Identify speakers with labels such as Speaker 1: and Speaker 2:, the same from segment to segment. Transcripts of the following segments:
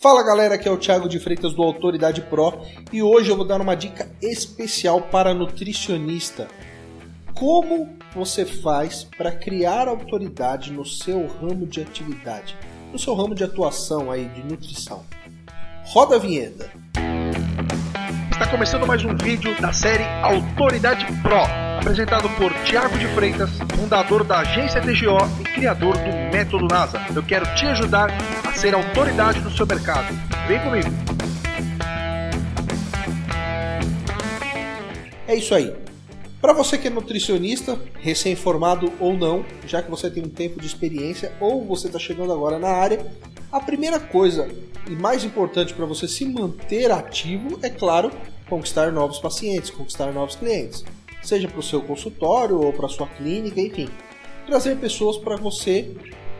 Speaker 1: Fala galera, aqui é o Thiago de Freitas do Autoridade Pro e hoje eu vou dar uma dica especial para nutricionista. Como você faz para criar autoridade no seu ramo de atividade, no seu ramo de atuação aí de nutrição? Roda a vinheta.
Speaker 2: Está começando mais um vídeo da série Autoridade Pro, apresentado por Tiago de Freitas, fundador da agência TGO e criador do Método NASA. Eu quero te ajudar ser autoridade no seu mercado. Vem comigo!
Speaker 1: É isso aí. Para você que é nutricionista, recém-formado ou não, já que você tem um tempo de experiência ou você está chegando agora na área, a primeira coisa e mais importante para você se manter ativo é, claro, conquistar novos pacientes, conquistar novos clientes, seja para o seu consultório ou para sua clínica, enfim, trazer pessoas para você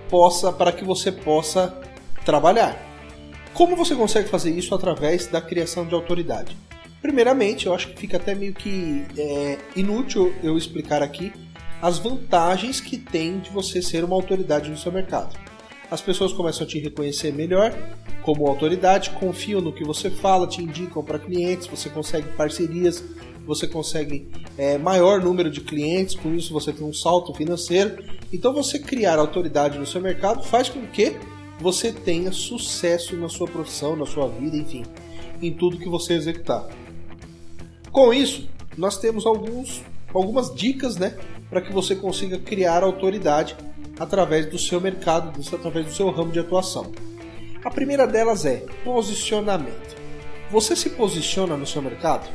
Speaker 1: possa, para que você possa trabalhar. Como você consegue fazer isso através da criação de autoridade? Primeiramente, eu acho que fica até meio que é, inútil eu explicar aqui as vantagens que tem de você ser uma autoridade no seu mercado as pessoas começam a te reconhecer melhor como autoridade, confiam no que você fala, te indicam para clientes, você consegue parcerias, você consegue é, maior número de clientes, com isso você tem um salto financeiro. Então você criar autoridade no seu mercado faz com que você tenha sucesso na sua profissão, na sua vida, enfim, em tudo que você executar. Com isso, nós temos alguns, algumas dicas né, para que você consiga criar autoridade através do seu mercado, através do seu ramo de atuação. A primeira delas é posicionamento. Você se posiciona no seu mercado?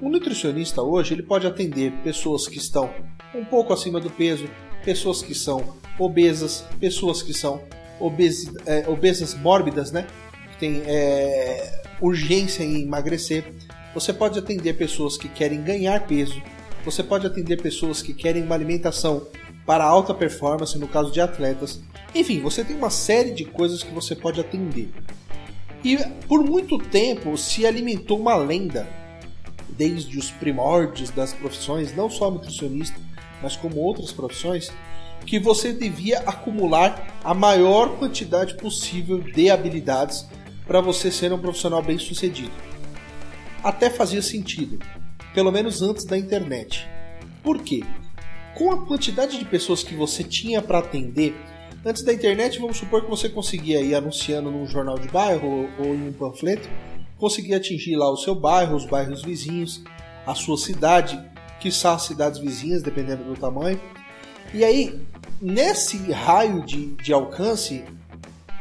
Speaker 1: O nutricionista hoje ele pode atender pessoas que estão um pouco acima do peso, pessoas que são obesas, pessoas que são é, obesas mórbidas, né? Que tem é, urgência em emagrecer. Você pode atender pessoas que querem ganhar peso. Você pode atender pessoas que querem uma alimentação para alta performance no caso de atletas. Enfim, você tem uma série de coisas que você pode atender. E por muito tempo se alimentou uma lenda, desde os primórdios das profissões, não só nutricionista, mas como outras profissões, que você devia acumular a maior quantidade possível de habilidades para você ser um profissional bem sucedido. Até fazia sentido, pelo menos antes da internet. Por quê? com a quantidade de pessoas que você tinha para atender, antes da internet, vamos supor que você conseguia ir anunciando num jornal de bairro ou em um panfleto, conseguia atingir lá o seu bairro, os bairros vizinhos, a sua cidade, quiçá as cidades vizinhas, dependendo do tamanho. E aí, nesse raio de, de alcance,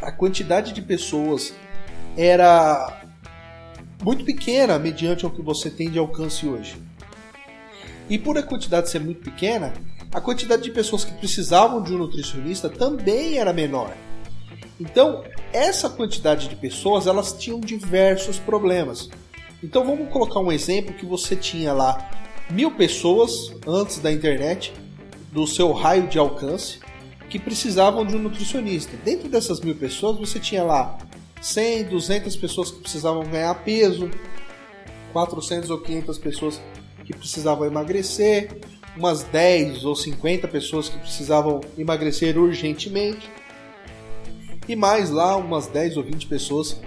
Speaker 1: a quantidade de pessoas era muito pequena mediante o que você tem de alcance hoje. E por a quantidade ser muito pequena, a quantidade de pessoas que precisavam de um nutricionista também era menor. Então, essa quantidade de pessoas, elas tinham diversos problemas. Então, vamos colocar um exemplo que você tinha lá mil pessoas antes da internet, do seu raio de alcance, que precisavam de um nutricionista. Dentro dessas mil pessoas, você tinha lá 100, 200 pessoas que precisavam ganhar peso, 400 ou 500 pessoas que precisavam emagrecer, umas 10 ou 50 pessoas que precisavam emagrecer urgentemente, e mais lá umas 10 ou 20 pessoas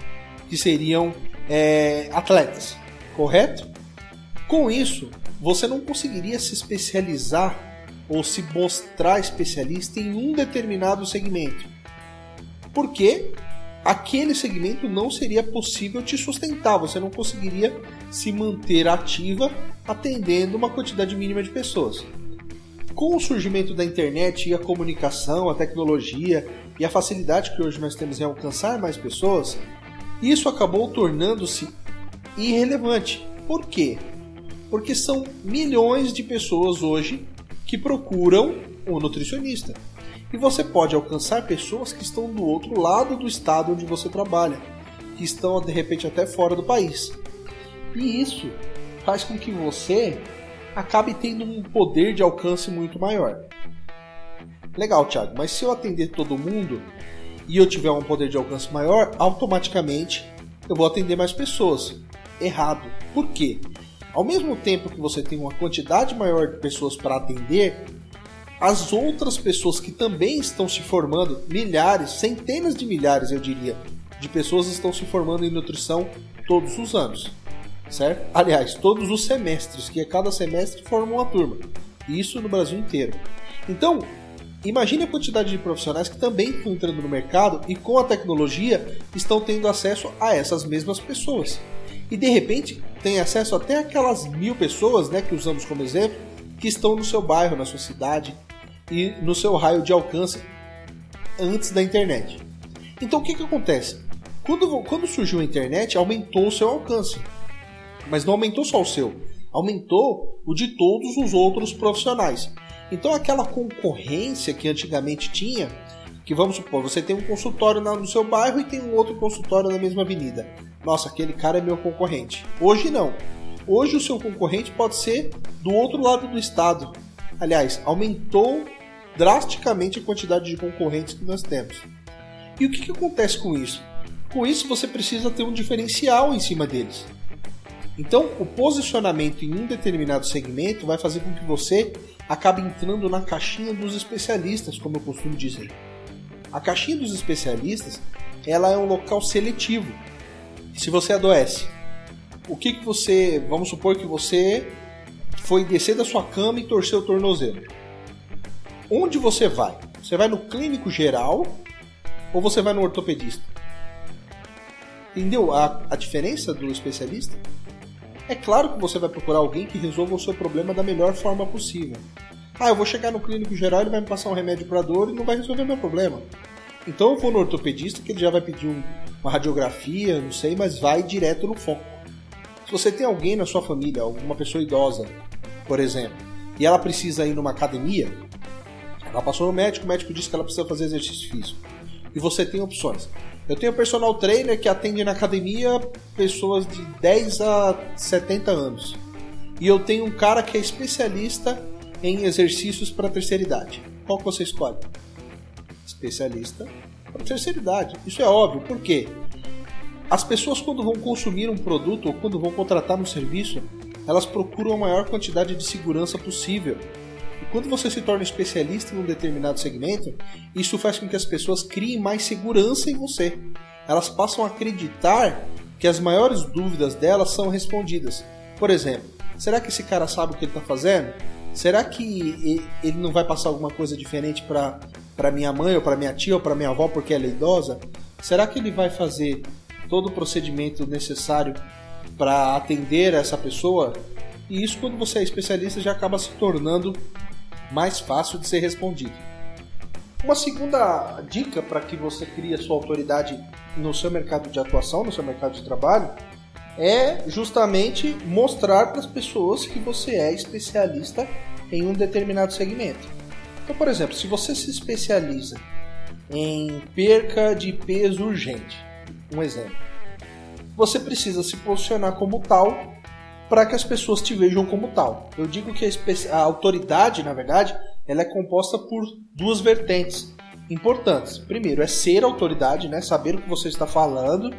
Speaker 1: que seriam é, atletas, correto? Com isso, você não conseguiria se especializar ou se mostrar especialista em um determinado segmento. Porque aquele segmento não seria possível te sustentar, você não conseguiria se manter ativa atendendo uma quantidade mínima de pessoas. Com o surgimento da internet e a comunicação, a tecnologia e a facilidade que hoje nós temos em alcançar mais pessoas, isso acabou tornando-se irrelevante. Por quê? Porque são milhões de pessoas hoje que procuram um nutricionista. E você pode alcançar pessoas que estão do outro lado do estado onde você trabalha, que estão de repente até fora do país. E isso faz com que você acabe tendo um poder de alcance muito maior. Legal, Thiago, mas se eu atender todo mundo e eu tiver um poder de alcance maior, automaticamente eu vou atender mais pessoas. Errado. Por quê? Ao mesmo tempo que você tem uma quantidade maior de pessoas para atender, as outras pessoas que também estão se formando, milhares, centenas de milhares, eu diria, de pessoas estão se formando em nutrição todos os anos, certo? Aliás, todos os semestres, que a cada semestre forma uma turma. Isso no Brasil inteiro. Então, imagine a quantidade de profissionais que também estão entrando no mercado e com a tecnologia estão tendo acesso a essas mesmas pessoas. E de repente tem acesso até aquelas mil pessoas, né, que usamos como exemplo, que estão no seu bairro, na sua cidade e no seu raio de alcance antes da internet. Então o que, que acontece? Quando, quando surgiu a internet, aumentou o seu alcance. Mas não aumentou só o seu, aumentou o de todos os outros profissionais. Então aquela concorrência que antigamente tinha, que vamos supor, você tem um consultório no seu bairro e tem um outro consultório na mesma avenida. Nossa, aquele cara é meu concorrente. Hoje não. Hoje o seu concorrente pode ser do outro lado do estado. Aliás, aumentou drasticamente a quantidade de concorrentes que nós temos. E o que, que acontece com isso? Com isso você precisa ter um diferencial em cima deles. Então, o posicionamento em um determinado segmento vai fazer com que você acabe entrando na caixinha dos especialistas, como eu costumo dizer. A caixinha dos especialistas, ela é um local seletivo. Se você adoece, o que que você, vamos supor que você foi descer da sua cama e torceu o tornozelo. Onde você vai? Você vai no clínico geral ou você vai no ortopedista? Entendeu a, a diferença do especialista? É claro que você vai procurar alguém que resolva o seu problema da melhor forma possível. Ah, eu vou chegar no clínico geral, ele vai me passar um remédio para dor e não vai resolver meu problema. Então eu vou no ortopedista que ele já vai pedir um, uma radiografia, não sei, mas vai direto no foco. Se você tem alguém na sua família, alguma pessoa idosa, por exemplo, e ela precisa ir numa academia, ela passou no médico, o médico disse que ela precisa fazer exercício físico. E você tem opções. Eu tenho personal trainer que atende na academia pessoas de 10 a 70 anos. E eu tenho um cara que é especialista em exercícios para terceira idade. Qual que você escolhe? Especialista para terceira idade. Isso é óbvio, por quê? As pessoas quando vão consumir um produto ou quando vão contratar um serviço, elas procuram a maior quantidade de segurança possível quando você se torna especialista em um determinado segmento, isso faz com que as pessoas criem mais segurança em você. Elas passam a acreditar que as maiores dúvidas delas são respondidas. Por exemplo, será que esse cara sabe o que ele está fazendo? Será que ele não vai passar alguma coisa diferente para minha mãe, ou para minha tia, ou para minha avó porque ela é idosa? Será que ele vai fazer todo o procedimento necessário para atender essa pessoa? E isso, quando você é especialista, já acaba se tornando mais fácil de ser respondido. Uma segunda dica para que você crie a sua autoridade no seu mercado de atuação, no seu mercado de trabalho, é justamente mostrar para as pessoas que você é especialista em um determinado segmento. Então, por exemplo, se você se especializa em perca de peso urgente, um exemplo, você precisa se posicionar como tal para que as pessoas te vejam como tal. Eu digo que a, a autoridade, na verdade, ela é composta por duas vertentes importantes. Primeiro é ser autoridade, né? Saber o que você está falando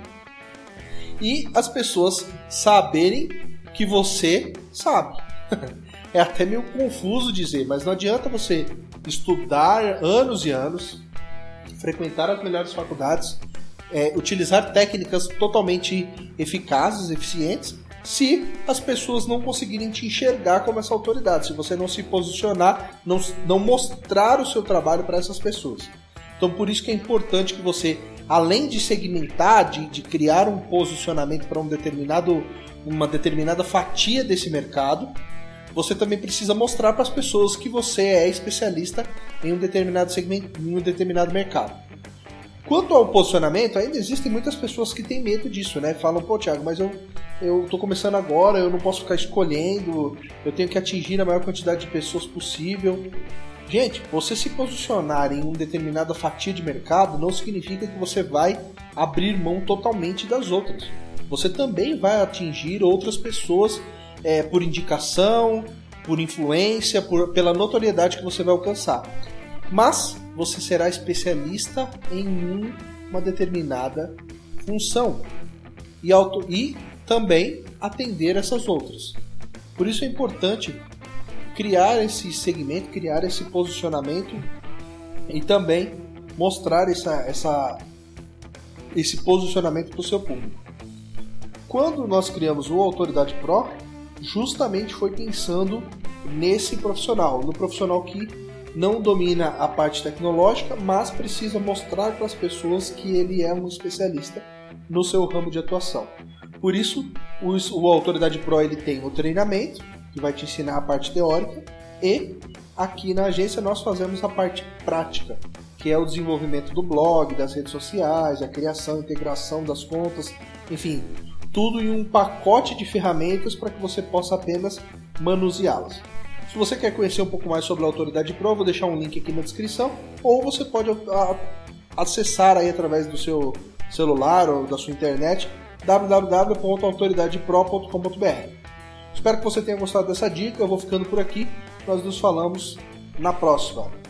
Speaker 1: e as pessoas saberem que você sabe. é até meio confuso dizer, mas não adianta você estudar anos e anos, frequentar as melhores faculdades, é, utilizar técnicas totalmente eficazes, eficientes, se as pessoas não conseguirem te enxergar como essa autoridade, se você não se posicionar, não, não mostrar o seu trabalho para essas pessoas. Então, por isso que é importante que você, além de segmentar, de, de criar um posicionamento para um determinado, uma determinada fatia desse mercado, você também precisa mostrar para as pessoas que você é especialista em um determinado segmento, em um determinado mercado. Quanto ao posicionamento, ainda existem muitas pessoas que têm medo disso, né? Falam, pô, Thiago, mas eu, eu tô começando agora, eu não posso ficar escolhendo, eu tenho que atingir a maior quantidade de pessoas possível. Gente, você se posicionar em uma determinada fatia de mercado não significa que você vai abrir mão totalmente das outras. Você também vai atingir outras pessoas é, por indicação, por influência, por, pela notoriedade que você vai alcançar. Mas você será especialista em uma determinada função e, auto, e também atender essas outras. Por isso é importante criar esse segmento, criar esse posicionamento e também mostrar essa, essa esse posicionamento para o seu público. Quando nós criamos o Autoridade Pro, justamente foi pensando nesse profissional, no profissional que não domina a parte tecnológica, mas precisa mostrar para as pessoas que ele é um especialista no seu ramo de atuação. Por isso, o, Autoridade Pro ele tem o treinamento, que vai te ensinar a parte teórica, e aqui na agência nós fazemos a parte prática, que é o desenvolvimento do blog, das redes sociais, a criação, integração das contas, enfim, tudo em um pacote de ferramentas para que você possa apenas manuseá-las. Se você quer conhecer um pouco mais sobre a Autoridade Pro, vou deixar um link aqui na descrição, ou você pode acessar aí através do seu celular ou da sua internet www.autoridadepro.com.br. Espero que você tenha gostado dessa dica, eu vou ficando por aqui, nós nos falamos na próxima.